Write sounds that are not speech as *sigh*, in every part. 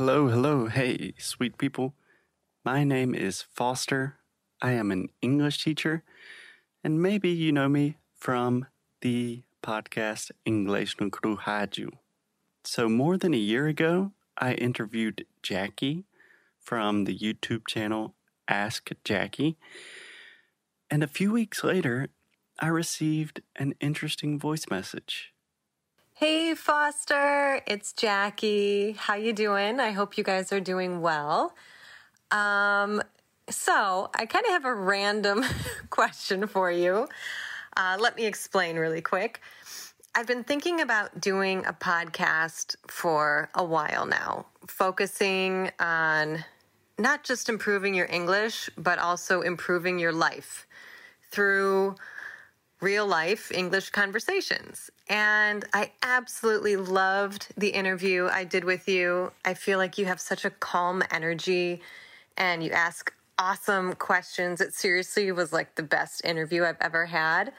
Hello, hello, hey, sweet people. My name is Foster. I am an English teacher, and maybe you know me from the podcast English no Rádio. So, more than a year ago, I interviewed Jackie from the YouTube channel Ask Jackie. And a few weeks later, I received an interesting voice message. Hey Foster, it's Jackie. How you doing? I hope you guys are doing well. Um, so I kind of have a random *laughs* question for you. Uh, let me explain really quick. I've been thinking about doing a podcast for a while now, focusing on not just improving your English, but also improving your life through real life English conversations. And I absolutely loved the interview I did with you. I feel like you have such a calm energy and you ask awesome questions. It seriously was like the best interview I've ever had.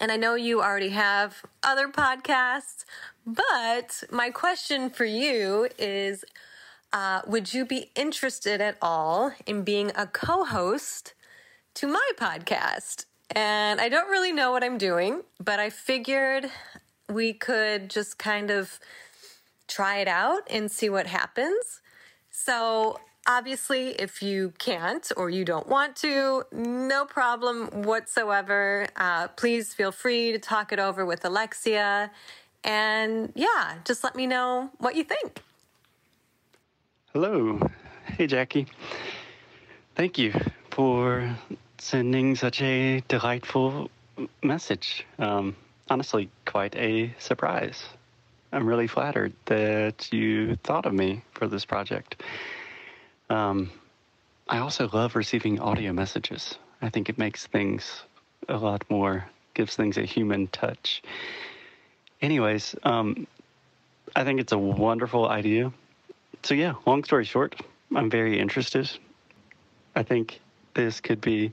And I know you already have other podcasts, but my question for you is uh, Would you be interested at all in being a co host to my podcast? And I don't really know what I'm doing, but I figured we could just kind of try it out and see what happens. So, obviously, if you can't or you don't want to, no problem whatsoever. Uh, please feel free to talk it over with Alexia. And yeah, just let me know what you think. Hello. Hey, Jackie. Thank you for sending such a delightful message. Um, honestly, quite a surprise. I'm really flattered that you thought of me for this project. Um, I also love receiving audio messages. I think it makes things a lot more, gives things a human touch. Anyways, um, I think it's a wonderful idea. So, yeah, long story short, I'm very interested. I think this could be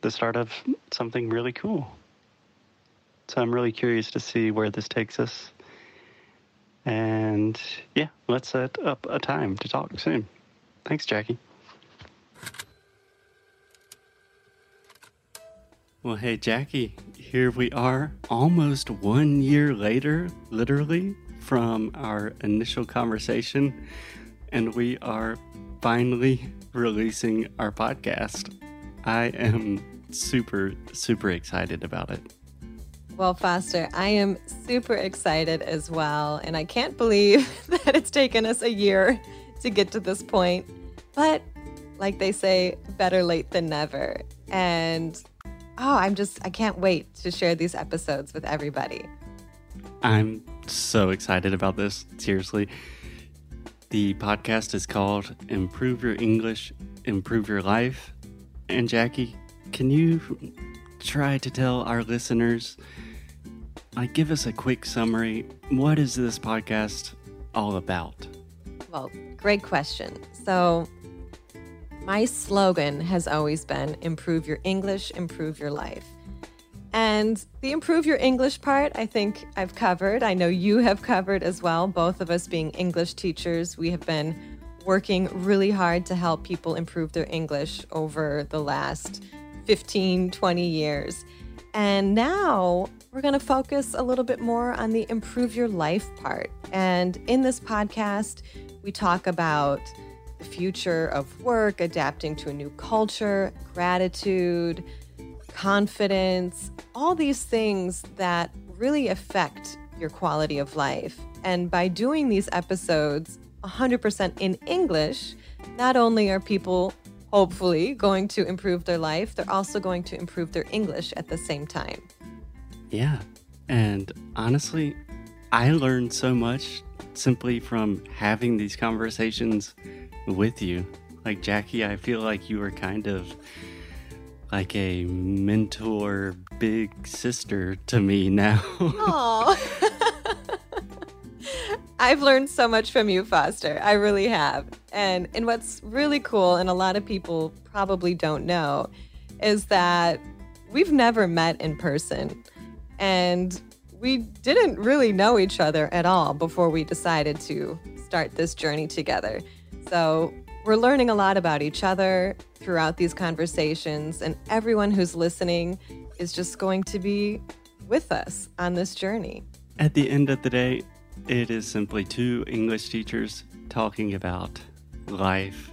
the start of something really cool. So I'm really curious to see where this takes us. And yeah, let's set up a time to talk soon. Thanks, Jackie. Well, hey, Jackie, here we are almost one year later, literally, from our initial conversation, and we are finally releasing our podcast. I am super, super excited about it. Well, Foster, I am super excited as well. And I can't believe *laughs* that it's taken us a year to get to this point. But like they say, better late than never. And oh, I'm just, I can't wait to share these episodes with everybody. I'm so excited about this. Seriously. The podcast is called Improve Your English, Improve Your Life. And Jackie, can you try to tell our listeners, like, give us a quick summary? What is this podcast all about? Well, great question. So, my slogan has always been improve your English, improve your life. And the improve your English part, I think I've covered. I know you have covered as well. Both of us being English teachers, we have been working really hard to help people improve their English over the last 15, 20 years. And now we're going to focus a little bit more on the improve your life part. And in this podcast, we talk about the future of work, adapting to a new culture, gratitude, confidence, all these things that really affect your quality of life. And by doing these episodes 100% in English, not only are people hopefully going to improve their life, they're also going to improve their English at the same time. Yeah. And honestly, I learned so much simply from having these conversations with you. Like Jackie, I feel like you were kind of like a mentor, big sister to me now. *laughs* *laughs* I've learned so much from you, Foster. I really have. And and what's really cool, and a lot of people probably don't know, is that we've never met in person. And we didn't really know each other at all before we decided to start this journey together. So, we're learning a lot about each other throughout these conversations, and everyone who's listening is just going to be with us on this journey. At the end of the day, it is simply two English teachers talking about life.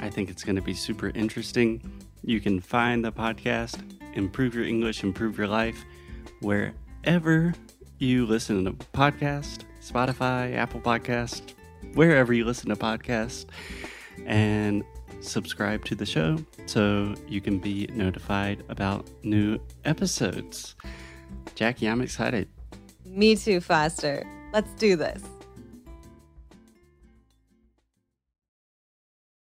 I think it's going to be super interesting. You can find the podcast, Improve Your English, Improve Your Life, wherever you listen to podcast, Spotify, Apple Podcast, wherever you listen to podcasts, and subscribe to the show so you can be notified about new episodes. Jackie, I'm excited. Me too, Foster. Let's do this.